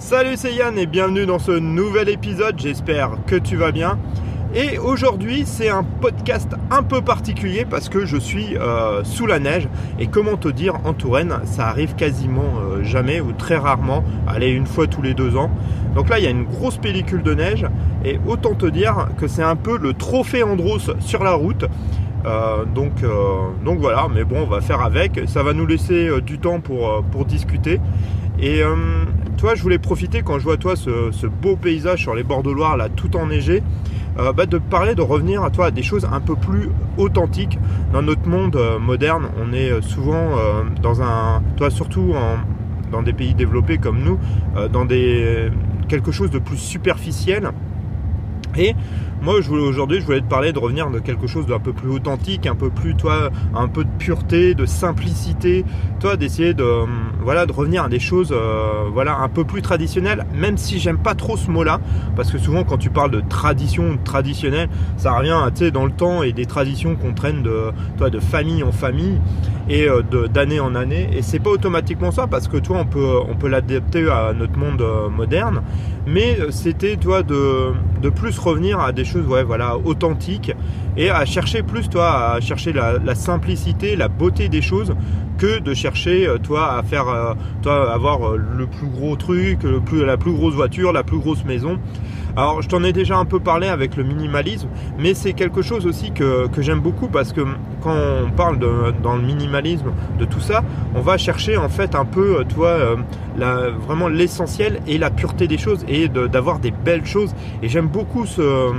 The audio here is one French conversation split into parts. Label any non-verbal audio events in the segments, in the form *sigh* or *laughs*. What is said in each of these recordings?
Salut c'est Yann et bienvenue dans ce nouvel épisode, j'espère que tu vas bien. Et aujourd'hui c'est un podcast un peu particulier parce que je suis euh, sous la neige et comment te dire en Touraine ça arrive quasiment euh, jamais ou très rarement, allez une fois tous les deux ans. Donc là il y a une grosse pellicule de neige et autant te dire que c'est un peu le trophée Andros sur la route. Euh, donc, donc voilà, mais bon, on va faire avec. Ça va nous laisser du temps pour, pour discuter. Et toi, je voulais profiter quand je vois toi ce, beau paysage sur les bords de Loire, là, tout enneigé, euh, bah, de parler, de revenir à toi à des choses un peu plus authentiques. Dans notre monde euh, moderne, on est euh, souvent dans un, toi surtout dans des pays développés comme nous, dans des quelque chose de plus superficiel. Et moi, aujourd'hui, je voulais te parler de revenir de quelque chose d'un peu plus authentique, un peu plus, toi, un peu de pureté, de simplicité, toi, d'essayer de, hum, voilà, de revenir à des choses, euh, voilà, un peu plus traditionnelles, même si j'aime pas trop ce mot-là, parce que souvent, quand tu parles de tradition traditionnelle, ça revient, tu sais, dans le temps et des traditions qu'on traîne de, toi, de famille en famille et euh, d'année en année, et c'est pas automatiquement ça, parce que toi, on peut, on peut l'adapter à notre monde euh, moderne, mais c'était, toi, de, de plus revenir à des choses ouais, voilà, authentiques et à chercher plus, toi, à chercher la, simplicité, la beauté des choses que de chercher, euh, toi, à faire, euh, toi, avoir euh, le plus gros truc, la plus grosse voiture, la plus grosse maison. Alors, je t'en ai déjà un peu parlé avec le minimalisme, mais c'est quelque chose aussi que, j'aime beaucoup parce que quand on parle dans le minimalisme de tout ça, on va chercher en fait un peu, toi, la, vraiment l'essentiel et la pureté des choses et d'avoir des belles choses. Et j'aime beaucoup ce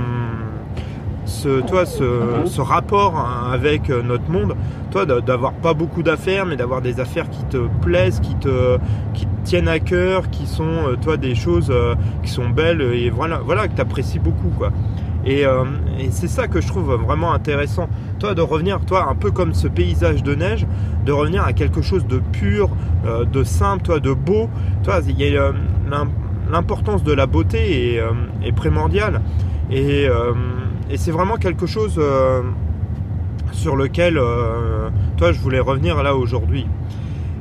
ce, toi, ce, rapport avec euh, notre monde, toi, d'avoir pas beaucoup d'affaires, mais d'avoir des affaires qui te plaisent, qui te, qui tiennent à cœur, qui sont, euh, toi, des choses euh, qui sont belles et voilà, voilà que tu apprécies beaucoup, quoi. Et, c'est ça que je trouve vraiment intéressant, toi, de revenir, toi, un peu comme ce paysage de neige, de revenir à quelque chose de pur, de simple, toi, de beau. Toi, il y a l'importance de la beauté est, est primordiale. Et et c'est vraiment quelque chose euh, sur lequel, euh, toi, je voulais revenir là aujourd'hui.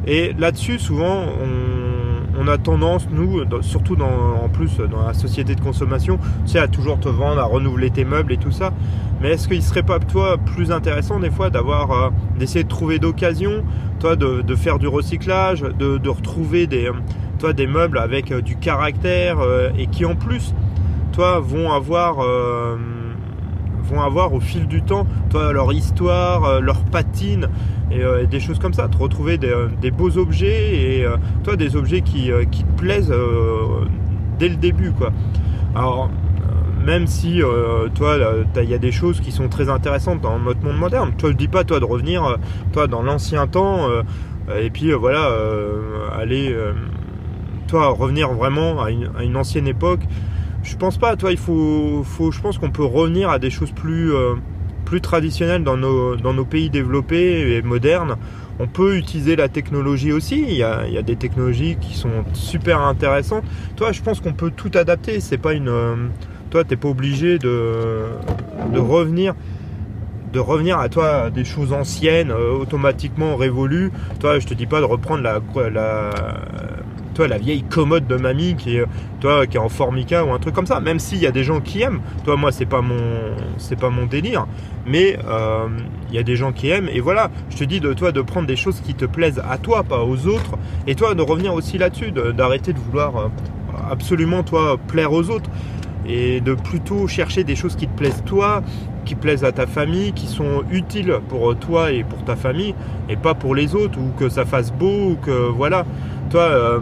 Et là-dessus, souvent, on, a tendance, nous, surtout en plus dans la société de consommation, tu sais, à toujours te vendre, à renouveler tes meubles et tout ça. Mais est-ce qu'il serait pas, toi, plus intéressant des fois d'avoir, euh, d'essayer de trouver d'occasions, toi, de, faire du recyclage, de, retrouver des, toi, des meubles avec du caractère et qui en plus, toi, vont avoir vont avoir au fil du temps, toi, leur histoire, euh, leur patine euh, et, des choses comme ça. Te retrouver des, euh, beaux objets et toi, des objets qui, te plaisent dès le début, quoi. Alors, même si toi il y a des choses qui sont très intéressantes dans notre monde moderne. Toi je dis pas toi de revenir toi dans l'ancien temps et puis voilà aller toi revenir vraiment à une ancienne époque je pense pas, toi, il faut, faut je pense qu'on peut revenir à des choses plus, euh, plus traditionnelles dans nos, dans nos pays développés et modernes. On peut utiliser la technologie aussi. Il y a, il y a des technologies qui sont super intéressantes. Toi, je pense qu'on peut tout adapter. C'est pas une, euh, toi, t'es pas obligé de, de revenir de revenir à toi des choses anciennes euh, automatiquement révolues toi je te dis pas de reprendre la, la toi, la vieille commode de mamie qui est, toi, qui est en formica ou un truc comme ça. Même s'il y a des gens qui aiment. Toi, moi, c'est pas mon, c'est pas mon délire. Mais euh, il y a des gens qui aiment. Et voilà, je te dis de toi de prendre des choses qui te plaisent à toi, pas aux autres. Et toi, de revenir aussi là-dessus, d'arrêter de, vouloir euh, absolument toi plaire aux autres et de plutôt chercher des choses qui te plaisent toi, qui plaisent à ta famille, qui sont utiles pour toi et pour ta famille, et pas pour les autres, ou que ça fasse beau, ou que voilà. Toi, euh,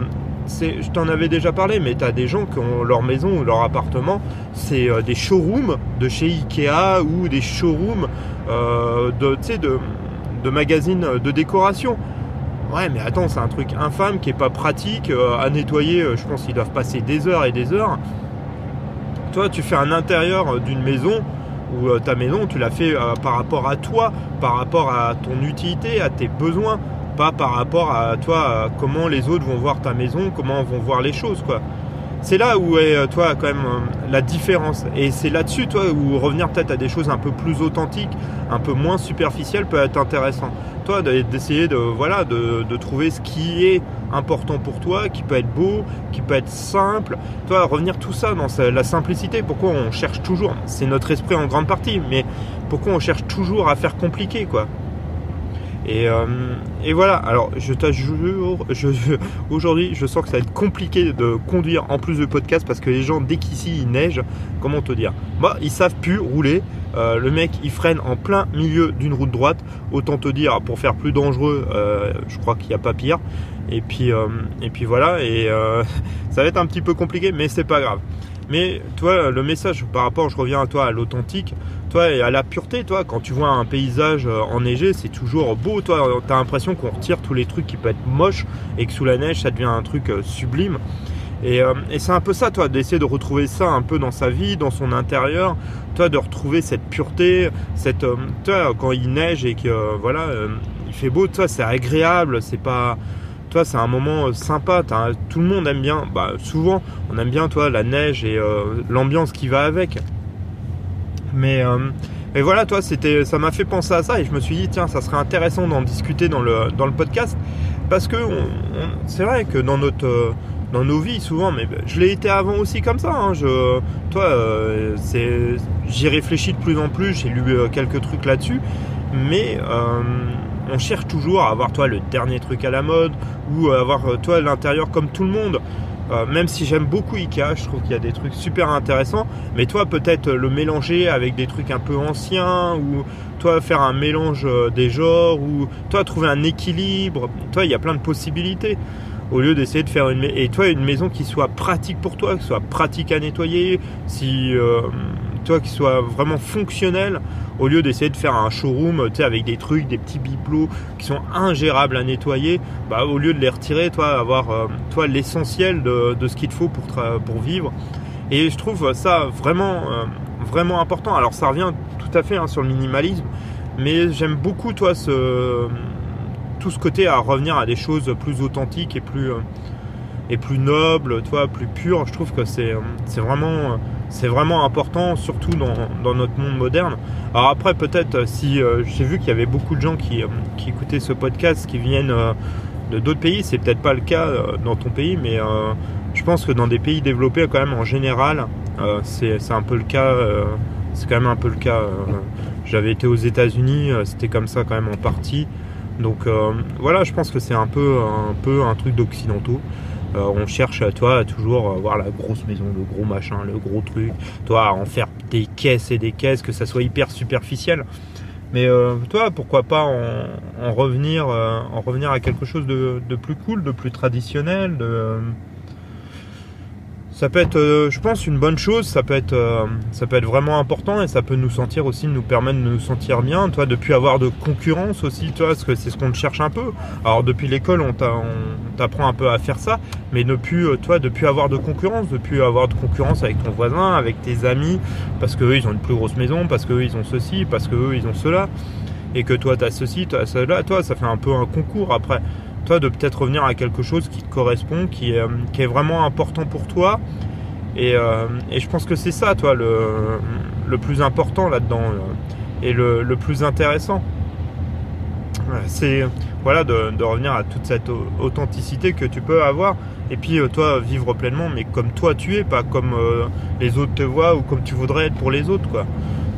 je t'en avais déjà parlé, mais tu des gens qui ont leur maison ou leur appartement, c'est euh, des showrooms de chez Ikea ou des showrooms euh, de, de, de magazines de décoration. Ouais, mais attends, c'est un truc infâme qui est pas pratique à nettoyer. je pense qu'ils doivent passer des heures et des heures. Toi, tu fais un intérieur d'une maison ou ta maison, tu l'as fait par rapport à toi, par rapport à ton utilité, à tes besoins pas par rapport à toi, comment les autres vont voir ta maison, comment vont voir les choses, quoi. c'est là où est, toi, quand même, la différence. Et c'est là-dessus, toi, où revenir peut-être à des choses un peu plus authentiques, un peu moins superficielles peut être intéressant. Toi, d'essayer de, voilà, de trouver ce qui est important pour toi, qui peut être beau, qui peut être simple. Toi, revenir tout ça dans la simplicité. Pourquoi on cherche toujours, c'est notre esprit en grande partie, mais pourquoi on cherche toujours à faire compliqué, quoi? Et, euh, et, voilà, alors je t'assure, aujourd'hui je sens que ça va être compliqué de conduire en plus de podcast parce que les gens dès qu'ici il neige, comment te dire? Bah ils savent plus rouler, euh, le mec il freine en plein milieu d'une route droite, autant te dire pour faire plus dangereux, euh, je crois qu'il n'y a pas pire. Et puis, et puis voilà, et *laughs* ça va être un petit peu compliqué mais c'est pas grave. Mais toi, le message par rapport, je reviens à toi, à l'authentique, toi, et à la pureté, toi, quand tu vois un paysage euh, enneigé, c'est toujours beau, toi, t'as l'impression qu'on retire tous les trucs qui peuvent être moches et que sous la neige, ça devient un truc euh, sublime. Euh, et, c'est un peu ça, toi, d'essayer de retrouver ça un peu dans sa vie, dans son intérieur, toi, de retrouver cette pureté, cette, toi, quand il neige et que, voilà, il fait beau, toi, c'est agréable, c'est pas, toi, c'est un moment euh, sympa. Tout le monde aime bien. Bah, souvent, on aime bien, toi, la neige et euh, l'ambiance qui va avec. Mais, euh, voilà, toi, c'était, ça m'a fait penser à ça et je me suis dit, tiens, ça serait intéressant d'en discuter dans le, dans le podcast parce que c'est vrai que dans notre dans nos vies souvent, mais je l'ai été avant aussi comme ça. Hein, je, toi, j'y réfléchis de plus en plus. J'ai lu quelques trucs là-dessus, mais on cherche toujours à avoir toi le dernier truc à la mode ou avoir euh, toi l'intérieur comme tout le monde. Euh, même si j'aime beaucoup Ikea, je trouve qu'il y a des trucs super intéressants, mais toi peut-être le mélanger avec des trucs un peu anciens ou toi faire un mélange euh, des genres ou toi trouver un équilibre. Toi, il y a plein de possibilités au lieu d'essayer de faire une et toi une maison qui soit pratique pour toi, qui soit pratique à nettoyer, si toi qui soit vraiment fonctionnel au lieu d'essayer de faire un showroom avec des trucs, des petits bibelots qui sont ingérables à nettoyer, bah, au lieu de les retirer, toi avoir euh, toi l'essentiel de, ce qu'il te faut pour, pour vivre. Et je trouve ça vraiment, euh, vraiment important. Alors ça revient tout à fait hein, sur le minimalisme, mais j'aime beaucoup toi ce, tout ce côté à revenir à des choses plus authentiques et plus, euh, et plus nobles, toi, plus pures. Je trouve que c'est vraiment vraiment important, surtout dans, notre monde moderne. Alors après, peut-être euh, si euh, j'ai vu qu'il y avait beaucoup de gens qui, euh, écoutaient ce podcast, qui viennent de d'autres pays, c'est peut-être pas le cas dans ton pays, mais je pense que dans des pays développés, quand même, en général, c'est un peu le cas. c'est quand même un peu le cas. J'avais été aux États-Unis, c'était comme ça quand même en partie. Donc voilà, je pense que c'est un peu, un peu un truc d'occidentaux. Euh, on cherche, toi, à toujours voir la grosse maison, le gros machin, le gros truc. Toi, à en faire des caisses et des caisses, que ça soit hyper superficiel. Mais euh, toi, pourquoi pas en, revenir, euh, en revenir à quelque chose de, de, plus cool, de plus traditionnel, de, ça peut être, euh, je pense, une bonne chose. Ça peut être, euh, ça peut être vraiment important et ça peut nous sentir aussi, nous permettre de nous sentir bien. Toi, depuis avoir de concurrence aussi, toi, parce que c'est ce qu'on cherche un peu. Alors depuis l'école, on t'apprend un peu à faire ça, mais depuis, euh, toi, depuis avoir de concurrence, depuis avoir de concurrence avec ton voisin, avec tes amis, parce qu'eux ils ont une plus grosse maison, parce qu'eux ils ont ceci, parce qu'eux ils ont cela, et que toi t'as ceci, toi cela, toi, ça fait un peu un concours après de peut-être revenir à quelque chose qui te correspond, qui est, est vraiment important pour toi. Et, euh, et je pense que c'est ça, toi, le, plus important là-dedans euh, et le, plus intéressant. C'est voilà de, revenir à toute cette authenticité que tu peux avoir et puis euh, toi vivre pleinement mais comme toi tu es pas comme les autres te voient ou comme tu voudrais être pour les autres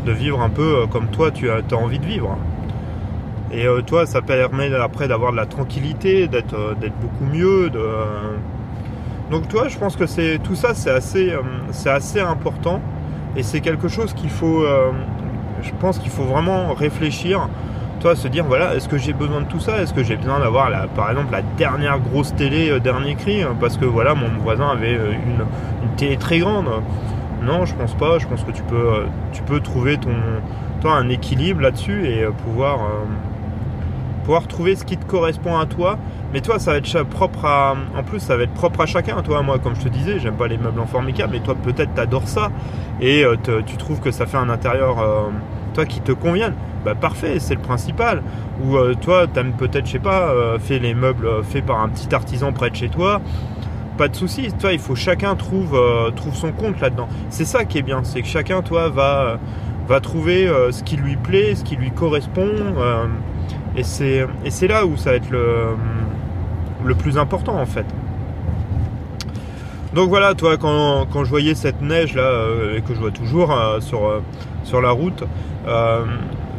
de vivre un peu comme toi tu as, as envie de vivre et euh, toi, ça permet après d'avoir de la tranquillité, d'être euh, beaucoup mieux. De... Donc toi, je pense que c'est tout ça, c'est assez, euh, c'est assez important. Et c'est quelque chose qu'il faut, je pense qu'il faut vraiment réfléchir. Toi, se dire, voilà, est-ce que j'ai besoin de tout ça? Est-ce que j'ai besoin d'avoir, par exemple, la dernière grosse télé, dernier cri? Parce que voilà, mon voisin avait une, une, télé très grande. Non, je pense pas. Je pense que tu peux, tu peux trouver ton, toi, un équilibre là-dessus et pouvoir pouvoir trouver ce qui te correspond à toi. Mais toi, ça va être propre à. En plus, ça va être propre à chacun. Toi, moi, comme je te disais, j'aime pas les meubles en formica, mais toi, peut-être, t'adores ça. Et euh, tu trouves que ça fait un intérieur, euh, toi, qui te convienne. Bah, parfait, c'est le principal. Ou euh, toi, t'aimes peut-être, je sais pas, fait les meubles faits par un petit artisan près de chez toi. pas de souci. Toi, il faut chacun trouve euh, trouve son compte là-dedans. C'est ça qui est bien, c'est que chacun, toi, va va trouver euh, ce qui lui plaît, ce qui lui correspond. Euh, et c'est et c'est là où ça va être le le plus important en fait. Donc voilà, toi, quand, quand je voyais cette neige là, et que je vois toujours sur, sur la route,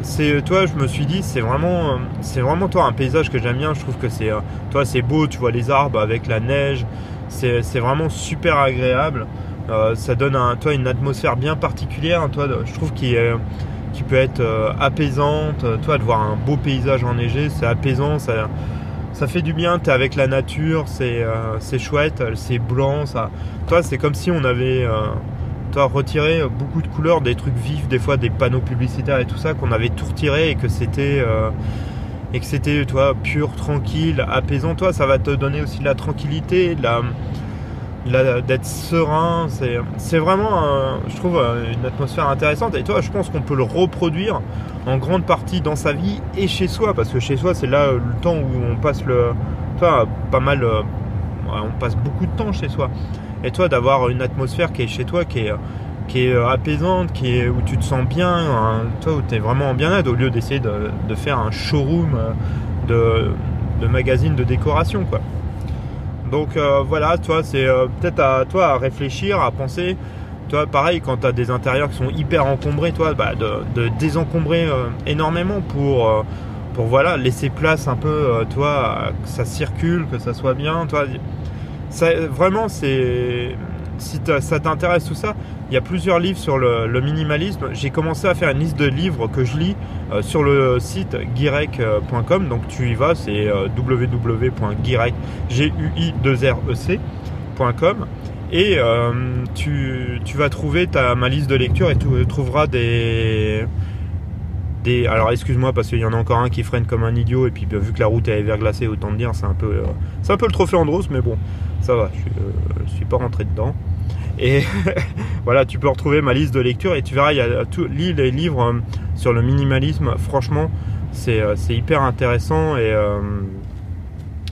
c'est toi je me suis dit c'est vraiment c'est vraiment toi un paysage que j'aime bien je trouve que c'est toi c'est beau tu vois les arbres avec la neige c'est vraiment super agréable. Euh, ça donne un, toi, une atmosphère bien particulière. Toi, je trouve qui qui peut être euh, apaisante. Toi, de voir un beau paysage enneigé, c'est apaisant. Ça, ça fait du bien. tu es avec la nature, c'est euh, chouette, c'est blanc. Ça, toi, c'est comme si on avait toi, retiré beaucoup de couleurs, des trucs vifs, des fois des panneaux publicitaires et tout ça, qu'on avait tout retiré et que c'était et que c'était toi pur, tranquille, apaisant. Toi, ça va te donner aussi de la tranquillité, la, d'être serein. C'est, vraiment, je trouve, une atmosphère intéressante. Et toi, je pense qu'on peut le reproduire en grande partie dans sa vie et chez soi, parce que chez soi, c'est là le temps où on passe le, toi, pas mal, euh, on passe beaucoup de temps chez soi. Et toi, d'avoir une atmosphère qui est chez toi, qui est euh, apaisante, qui est, où tu te sens bien, hein, toi où tu es vraiment en bien-être, au lieu d'essayer de, faire un showroom euh, de, de magazine de décoration. Quoi. Donc euh, voilà, toi, c'est peut-être à toi à réfléchir, à penser. Toi, pareil, quand tu as des intérieurs qui sont hyper encombrés, toi, bah, de, désencombrer énormément pour, pour voilà, laisser place un peu, toi, que ça circule, que ça soit bien. Toi, ça, vraiment, c'est si ça t'intéresse tout ça, il y a plusieurs livres sur le, minimalisme. J'ai commencé à faire une liste de livres que je lis euh, sur le site guirec.com. Donc tu y vas, c'est euh, www.guirec.com et euh, tu, vas trouver ta, ma liste de lecture et tu trouveras des, alors excuse-moi parce qu'il y en a encore un qui freine comme un idiot et puis vu que la route est verglacée autant te dire c'est un peu c'est un peu le trophée Andros mais bon ça va je, je suis pas rentré dedans et *laughs* voilà, tu peux retrouver ma liste de lecture et tu verras, il y a tout, lis les livres euh, sur le minimalisme. Franchement, c'est euh, hyper intéressant et, euh,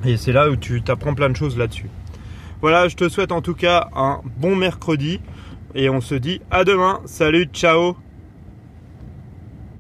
et c'est là où tu t'apprends plein de choses là-dessus. Voilà, je te souhaite en tout cas un bon mercredi et on se dit à demain. Salut, ciao